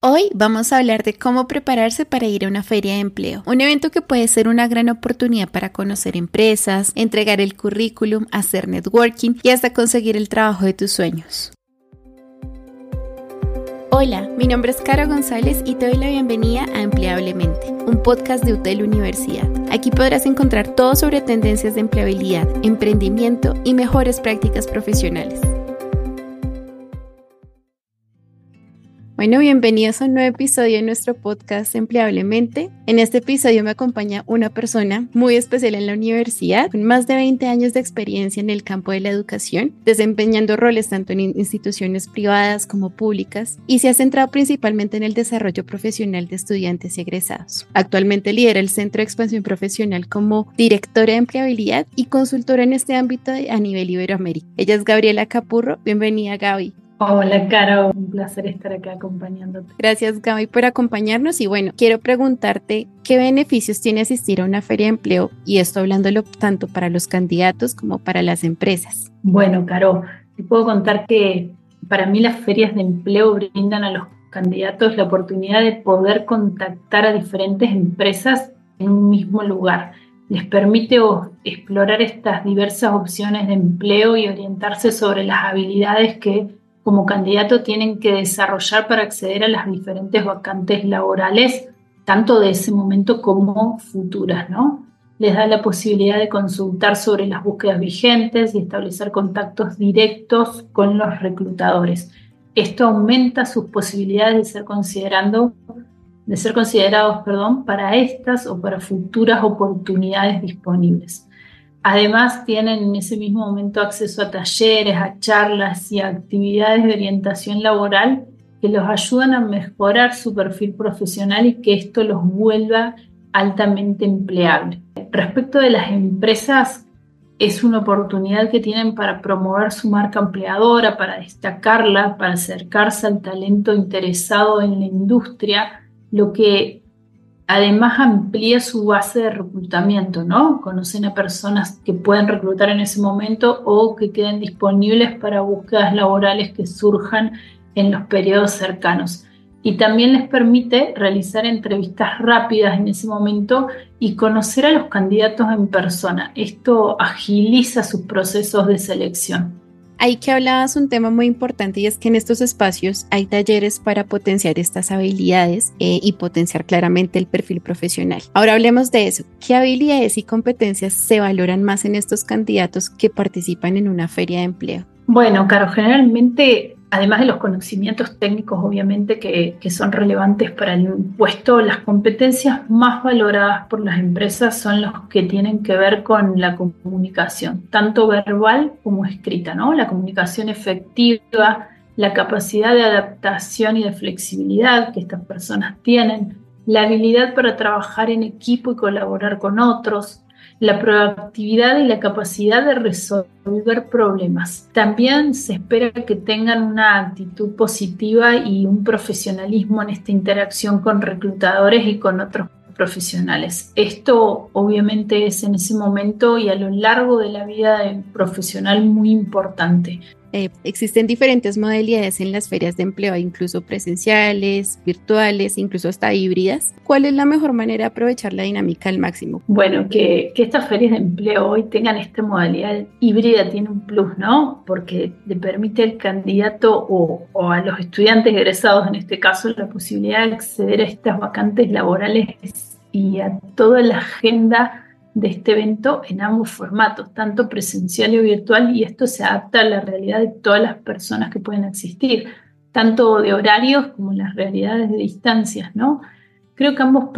Hoy vamos a hablar de cómo prepararse para ir a una feria de empleo, un evento que puede ser una gran oportunidad para conocer empresas, entregar el currículum, hacer networking y hasta conseguir el trabajo de tus sueños. Hola, mi nombre es Cara González y te doy la bienvenida a Empleablemente, un podcast de UTEL Universidad. Aquí podrás encontrar todo sobre tendencias de empleabilidad, emprendimiento y mejores prácticas profesionales. Bueno, bienvenidos a un nuevo episodio de nuestro podcast Empleablemente. En este episodio me acompaña una persona muy especial en la universidad, con más de 20 años de experiencia en el campo de la educación, desempeñando roles tanto en instituciones privadas como públicas, y se ha centrado principalmente en el desarrollo profesional de estudiantes y egresados. Actualmente lidera el Centro de Expansión Profesional como directora de empleabilidad y consultora en este ámbito a nivel Iberoamérica. Ella es Gabriela Capurro. Bienvenida, Gaby. Hola, Caro, un placer estar acá acompañándote. Gracias, Gaby, por acompañarnos. Y bueno, quiero preguntarte qué beneficios tiene asistir a una feria de empleo y esto hablándolo tanto para los candidatos como para las empresas. Bueno, Caro, te puedo contar que para mí las ferias de empleo brindan a los candidatos la oportunidad de poder contactar a diferentes empresas en un mismo lugar. Les permite explorar estas diversas opciones de empleo y orientarse sobre las habilidades que como candidato tienen que desarrollar para acceder a las diferentes vacantes laborales, tanto de ese momento como futuras, ¿no? Les da la posibilidad de consultar sobre las búsquedas vigentes y establecer contactos directos con los reclutadores. Esto aumenta sus posibilidades de ser considerando de ser considerados, perdón, para estas o para futuras oportunidades disponibles. Además, tienen en ese mismo momento acceso a talleres, a charlas y a actividades de orientación laboral que los ayudan a mejorar su perfil profesional y que esto los vuelva altamente empleable. Respecto de las empresas, es una oportunidad que tienen para promover su marca empleadora, para destacarla, para acercarse al talento interesado en la industria, lo que además amplía su base de reclutamiento, ¿no? Conocen a personas que pueden reclutar en ese momento o que queden disponibles para búsquedas laborales que surjan en los periodos cercanos. Y también les permite realizar entrevistas rápidas en ese momento y conocer a los candidatos en persona. Esto agiliza sus procesos de selección. Ahí que hablabas un tema muy importante y es que en estos espacios hay talleres para potenciar estas habilidades eh, y potenciar claramente el perfil profesional. Ahora hablemos de eso. ¿Qué habilidades y competencias se valoran más en estos candidatos que participan en una feria de empleo? Bueno, Caro, generalmente además de los conocimientos técnicos, obviamente, que, son relevantes para el puesto, las competencias más valoradas por las empresas son los que tienen que ver con la comunicación, tanto verbal como escrita, ¿no? La comunicación efectiva, la capacidad de adaptación y de flexibilidad que estas personas tienen, la habilidad para trabajar en equipo y colaborar con otros, la proactividad y la capacidad de resolver problemas. También se espera que tengan una actitud positiva y un profesionalismo en esta interacción con reclutadores y con otros profesionales. Esto obviamente es en ese momento y a lo largo de la vida profesional muy importante. Eh, existen diferentes modalidades en las ferias de empleo, incluso presenciales, virtuales, incluso hasta híbridas. ¿Cuál es la mejor manera de aprovechar la dinámica al máximo? Bueno, que, estas ferias de empleo hoy tengan esta modalidad híbrida tiene un plus, ¿no? Porque le permite al candidato o, o a los estudiantes egresados, en este caso, la posibilidad de acceder a estas vacantes laborales y a toda la agenda de este evento en ambos formatos, tanto presencial y virtual, y esto se adapta a la realidad de todas las personas que pueden existir, tanto de horarios como las realidades de distancias, ¿no? Creo que ambos,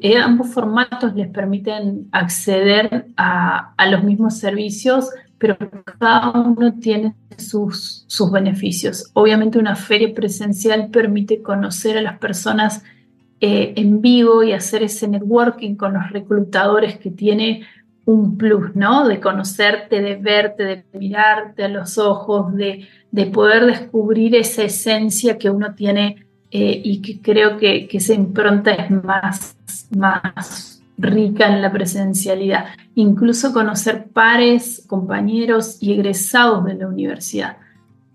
eh, ambos formatos les permiten acceder a, a, los mismos servicios, pero cada uno tiene sus, sus beneficios. Obviamente una feria presencial permite conocer a las personas eh, en vivo y hacer ese networking con los reclutadores que tiene un plus, ¿no? De conocerte, de verte, de mirarte a los ojos, de, de poder descubrir esa esencia que uno tiene eh, y que creo que, que esa impronta es más, más rica en la presencialidad. Incluso conocer pares, compañeros y egresados de la universidad.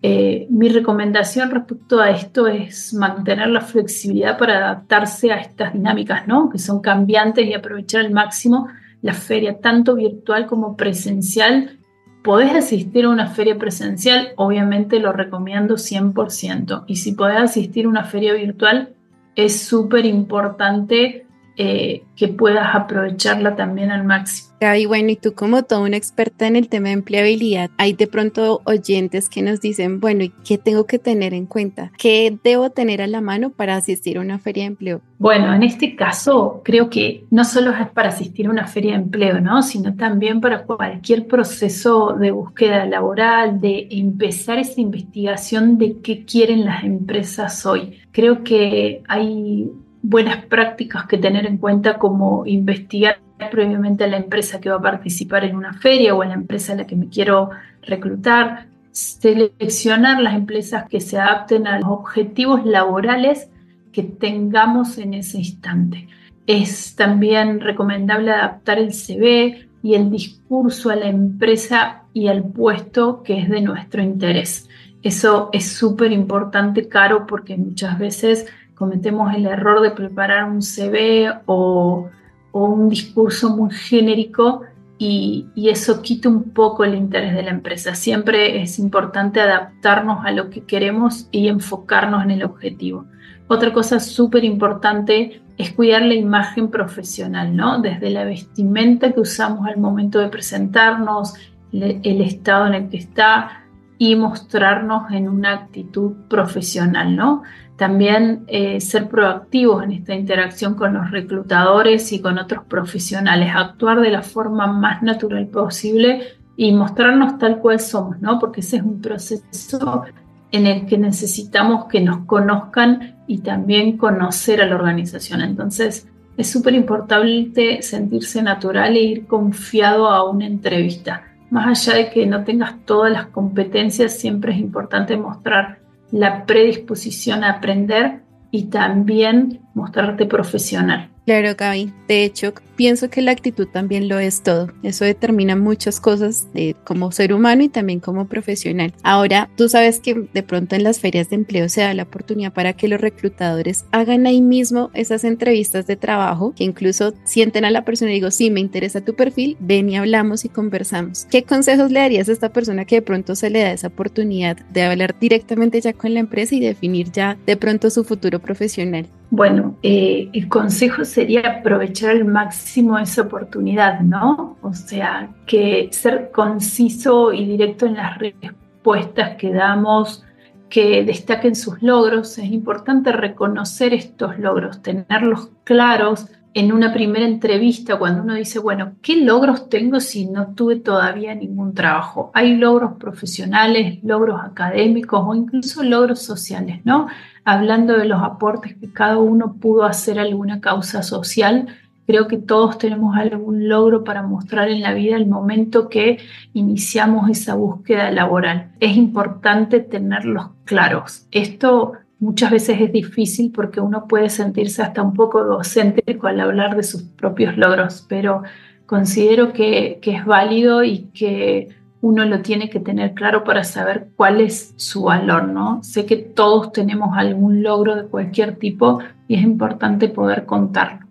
Eh, mi recomendación respecto a esto es mantener la flexibilidad para adaptarse a estas dinámicas, ¿no? Que son cambiantes y aprovechar al máximo la feria, tanto virtual como presencial. Podés asistir a una feria presencial, obviamente lo recomiendo 100%. Y si podés asistir a una feria virtual, es súper importante eh, que puedas aprovecharla también al máximo. Gaby, bueno, y tú como toda una experta en el tema de empleabilidad, hay de pronto oyentes que nos dicen, bueno, ¿y qué tengo que tener en cuenta? ¿Qué debo tener a la mano para asistir a una feria de empleo? Bueno, en este caso creo que no solo es para asistir a una feria de empleo, ¿no? Sino también para cualquier proceso de búsqueda laboral, de empezar esa investigación de qué quieren las empresas hoy. Creo que hay buenas prácticas que tener en cuenta como investigar previamente a la empresa que va a participar en una feria o a la empresa a la que me quiero reclutar, seleccionar las empresas que se adapten a los objetivos laborales que tengamos en ese instante. Es también recomendable adaptar el CV y el discurso a la empresa y al puesto que es de nuestro interés. Eso es súper importante, Caro, porque muchas veces cometemos el error de preparar un CV o, un discurso muy genérico y, eso quita un poco el interés de la empresa. Siempre es importante adaptarnos a lo que queremos y enfocarnos en el objetivo. Otra cosa súper importante es cuidar la imagen profesional, ¿no? Desde la vestimenta que usamos al momento de presentarnos, el estado en el que está y mostrarnos en una actitud profesional, ¿no? También eh, ser proactivos en esta interacción con los reclutadores y con otros profesionales, actuar de la forma más natural posible y mostrarnos tal cual somos, ¿no? Porque ese es un proceso en el que necesitamos que nos conozcan y también conocer a la organización. Entonces, es súper importante sentirse natural e ir confiado a una entrevista. Más allá de que no tengas todas las competencias, siempre es importante mostrar la predisposición a aprender y también mostrarte profesional. Claro, Gaby. De hecho, pienso que la actitud también lo es todo. Eso determina muchas cosas de, como ser humano y también como profesional. Ahora, tú sabes que de pronto en las ferias de empleo se da la oportunidad para que los reclutadores hagan ahí mismo esas entrevistas de trabajo, que incluso sienten a la persona y digo, sí, me interesa tu perfil, ven y hablamos y conversamos. ¿Qué consejos le darías a esta persona que de pronto se le da esa oportunidad de hablar directamente ya con la empresa y definir ya de pronto su futuro profesional? Bueno, eh, el consejo sería aprovechar al máximo esa oportunidad, ¿no? O sea, que ser conciso y directo en las respuestas que damos, que destaquen sus logros. Es importante reconocer estos logros, tenerlos claros en una primera entrevista cuando uno dice, bueno, ¿qué logros tengo si no tuve todavía ningún trabajo? Hay logros profesionales, logros académicos o incluso logros sociales, ¿no? hablando de los aportes que cada uno pudo hacer a alguna causa social. Creo que todos tenemos algún logro para mostrar en la vida el momento que iniciamos esa búsqueda laboral. Es importante tenerlos claros. Esto muchas veces es difícil porque uno puede sentirse hasta un poco egocéntrico al hablar de sus propios logros, pero considero que, que es válido y que uno lo tiene que tener claro para saber cuál es su valor, ¿no? Sé que todos tenemos algún logro de cualquier tipo y es importante poder contarlo.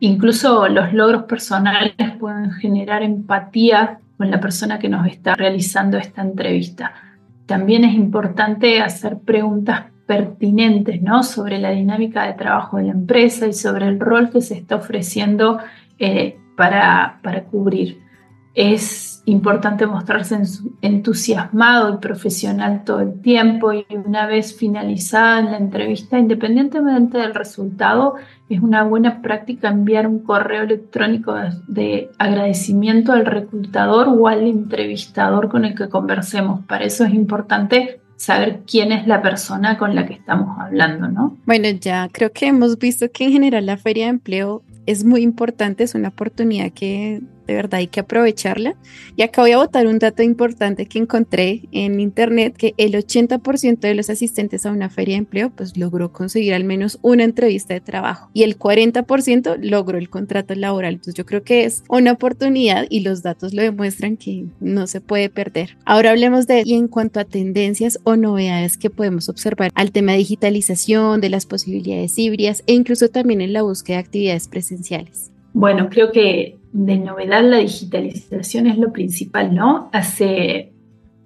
Incluso los logros personales pueden generar empatía con la persona que nos está realizando esta entrevista. También es importante hacer preguntas pertinentes ¿no? sobre la dinámica de trabajo de la empresa y sobre el rol que se está ofreciendo eh, para, para cubrir. Es importante mostrarse entusiasmado y profesional todo el tiempo y una vez finalizada la entrevista, independientemente del resultado, es una buena práctica enviar un correo electrónico de agradecimiento al reclutador o al entrevistador con el que conversemos. Para eso es importante saber quién es la persona con la que estamos hablando, ¿no? Bueno, ya creo que hemos visto que en general la feria de empleo es muy importante, es una oportunidad que de verdad hay que aprovecharla. Y acá voy a botar un dato importante que encontré en internet, que el 80% de los asistentes a una feria de empleo pues logró conseguir al menos una entrevista de trabajo y el 40% logró el contrato laboral. Entonces yo creo que es una oportunidad y los datos lo demuestran que no se puede perder. Ahora hablemos de, y en cuanto a tendencias o novedades que podemos observar al tema de digitalización, de las posibilidades híbridas e incluso también en la búsqueda de actividades presenciales. Bueno, creo que de novedad la digitalización es lo principal, ¿no? Hace,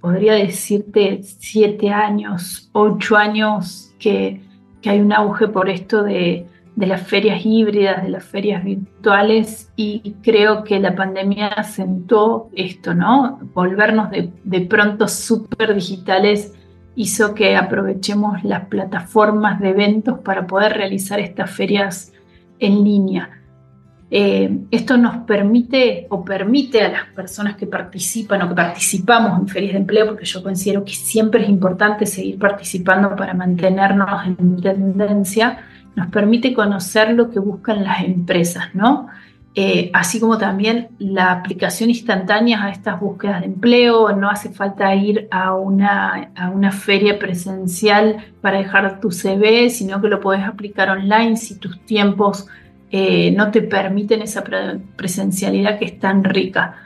podría decirte, siete años, ocho años que, que hay un auge por esto de, de, las ferias híbridas, de las ferias virtuales y creo que la pandemia asentó esto, ¿no? Volvernos de, de pronto súper digitales hizo que aprovechemos las plataformas de eventos para poder realizar estas ferias en línea. Eh, esto nos permite o permite a las personas que participan o que participamos en ferias de empleo, porque yo considero que siempre es importante seguir participando para mantenernos en tendencia, nos permite conocer lo que buscan las empresas, ¿no? Eh, así como también la aplicación instantánea a estas búsquedas de empleo, no hace falta ir a una, a una feria presencial para dejar tu CV, sino que lo puedes aplicar online si tus tiempos eh, no te permiten esa presencialidad que es tan rica.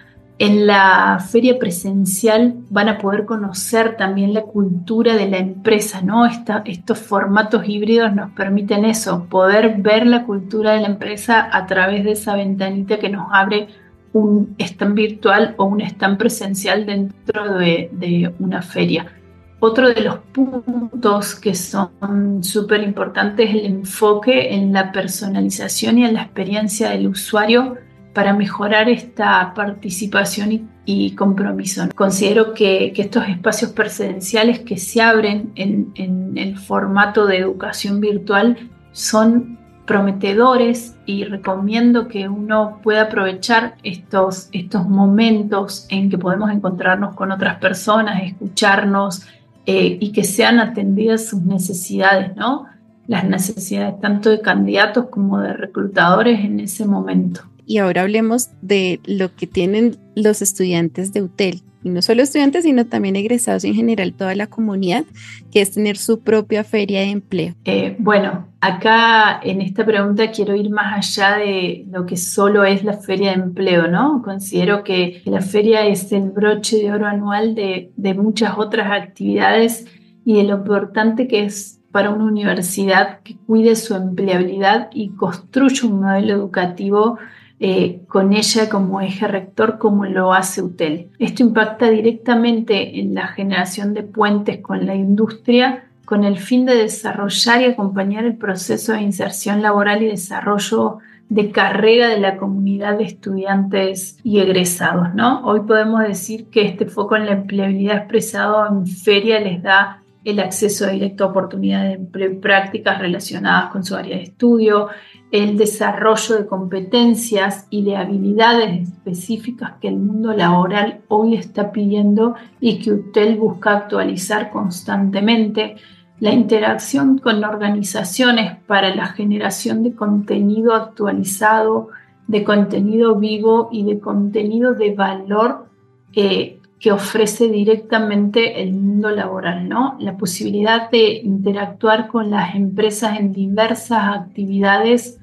En la feria presencial van a poder conocer también la cultura de la empresa, ¿no? estos formatos híbridos nos permiten eso, poder ver la cultura de la empresa a través de esa ventanita que nos abre un stand virtual o un stand presencial dentro de, de una feria. Otro de los puntos que son súper importantes es el enfoque en la personalización y en la experiencia del usuario para mejorar esta participación y, compromiso. Considero que, estos espacios presenciales que se abren en, el formato de educación virtual son prometedores y recomiendo que uno pueda aprovechar estos, estos momentos en que podemos encontrarnos con otras personas, escucharnos eh, y que sean atendidas sus necesidades, ¿no? Las necesidades tanto de candidatos como de reclutadores en ese momento. Y ahora hablemos de lo que tienen los estudiantes de UTEL, y no solo estudiantes, sino también egresados en general, toda la comunidad, que es tener su propia feria de empleo. Eh, bueno, acá en esta pregunta quiero ir más allá de lo que solo es la feria de empleo, ¿no? Considero que la feria es el broche de oro anual de, de muchas otras actividades y de lo importante que es para una universidad que cuide su empleabilidad y construya un modelo educativo eh, con ella como eje rector como lo hace UTEL. Esto impacta directamente en la generación de puentes con la industria con el fin de desarrollar y acompañar el proceso de inserción laboral y desarrollo de carrera de la comunidad de estudiantes y egresados. ¿no? Hoy podemos decir que este foco en la empleabilidad expresado en feria les da el acceso directo a oportunidades de prácticas relacionadas con su área de estudio, el desarrollo de competencias y de habilidades específicas que el mundo laboral hoy está pidiendo y que UTEL busca actualizar constantemente, la interacción con organizaciones para la generación de contenido actualizado, de contenido vivo y de contenido de valor eh, que ofrece directamente el mundo laboral, ¿no? La posibilidad de interactuar con las empresas en diversas actividades,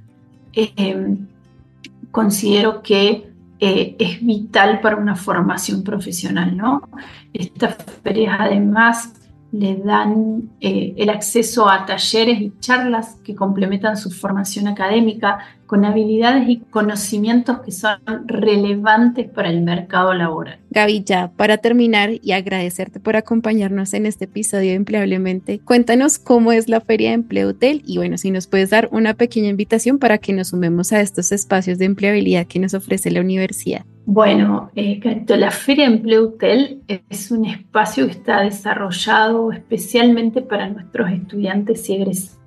eh, considero que eh, es vital para una formación profesional, ¿no? Estas ferias además le dan eh, el acceso a talleres y charlas que complementan su formación académica con habilidades y conocimientos que son relevantes para el mercado laboral. Gaby, ya para terminar y agradecerte por acompañarnos en este episodio de Empleablemente, cuéntanos cómo es la Feria de Empleo Hotel y bueno, si nos puedes dar una pequeña invitación para que nos sumemos a estos espacios de empleabilidad que nos ofrece la universidad. Bueno, eh, la Feria de Empleo Hotel es un espacio que está desarrollado especialmente para nuestros estudiantes y egresados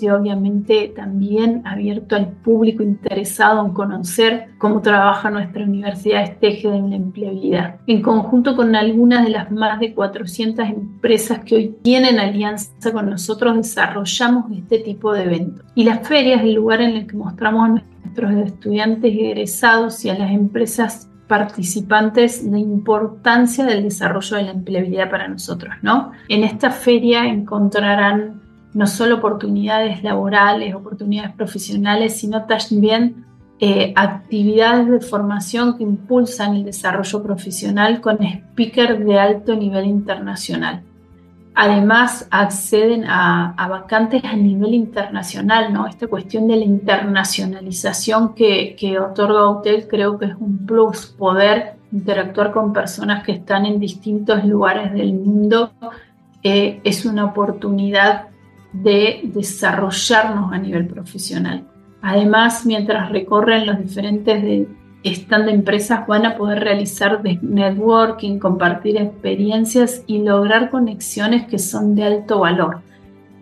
y obviamente también abierto al público interesado en conocer cómo trabaja nuestra universidad este eje de la empleabilidad. En conjunto con algunas de las más de 400 empresas que hoy tienen alianza con nosotros, desarrollamos este tipo de eventos. Y las ferias, el lugar en el que mostramos a nuestros estudiantes egresados y a las empresas participantes la importancia del desarrollo de la empleabilidad para nosotros, ¿no? En esta feria encontrarán no solo oportunidades laborales, oportunidades profesionales, sino también eh, actividades de formación que impulsan el desarrollo profesional con speakers de alto nivel internacional. Además, acceden a, vacantes a nivel internacional, ¿no? Esta cuestión de la internacionalización que, que otorga Hotel creo que es un plus, poder interactuar con personas que están en distintos lugares del mundo eh, es una oportunidad de desarrollarnos a nivel profesional. Además, mientras recorren los diferentes de, stand de empresas, van a poder realizar networking, compartir experiencias y lograr conexiones que son de alto valor.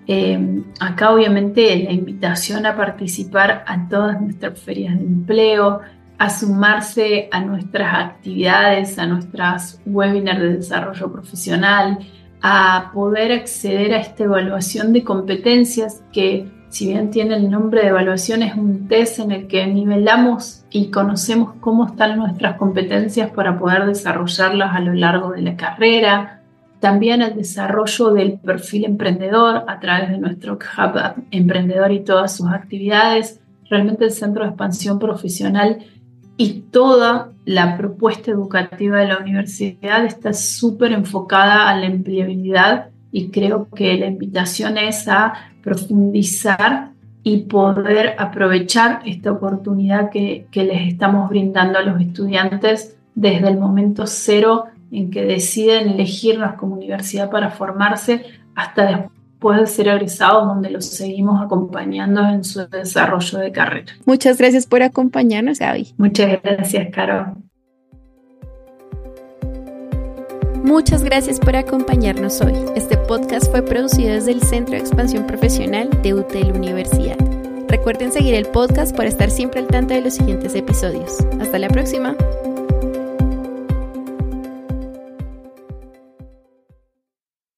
Eh, acá obviamente la invitación a participar a todas nuestras ferias de empleo, a sumarse a nuestras actividades, a nuestras webinars de desarrollo profesional, a poder acceder a esta evaluación de competencias que si bien tiene el nombre de evaluación, es un test en el que nivelamos y conocemos cómo están nuestras competencias para poder desarrollarlas a lo largo de la carrera. También el desarrollo del perfil emprendedor a través de nuestro hub emprendedor y todas sus actividades. Realmente el centro de expansión profesional y toda la propuesta educativa de la universidad está súper enfocada a la empleabilidad y creo que la invitación es a profundizar y poder aprovechar esta oportunidad que, que, les estamos brindando a los estudiantes desde el momento cero en que deciden elegirnos como universidad para formarse hasta después puede ser egresado, donde los seguimos acompañando en su desarrollo de carrera. Muchas gracias por acompañarnos, Gaby. Muchas gracias, Caro. Muchas gracias por acompañarnos hoy. Este podcast fue producido desde el Centro de Expansión Profesional de UTEL Universidad. Recuerden seguir el podcast para estar siempre al tanto de los siguientes episodios. Hasta la próxima.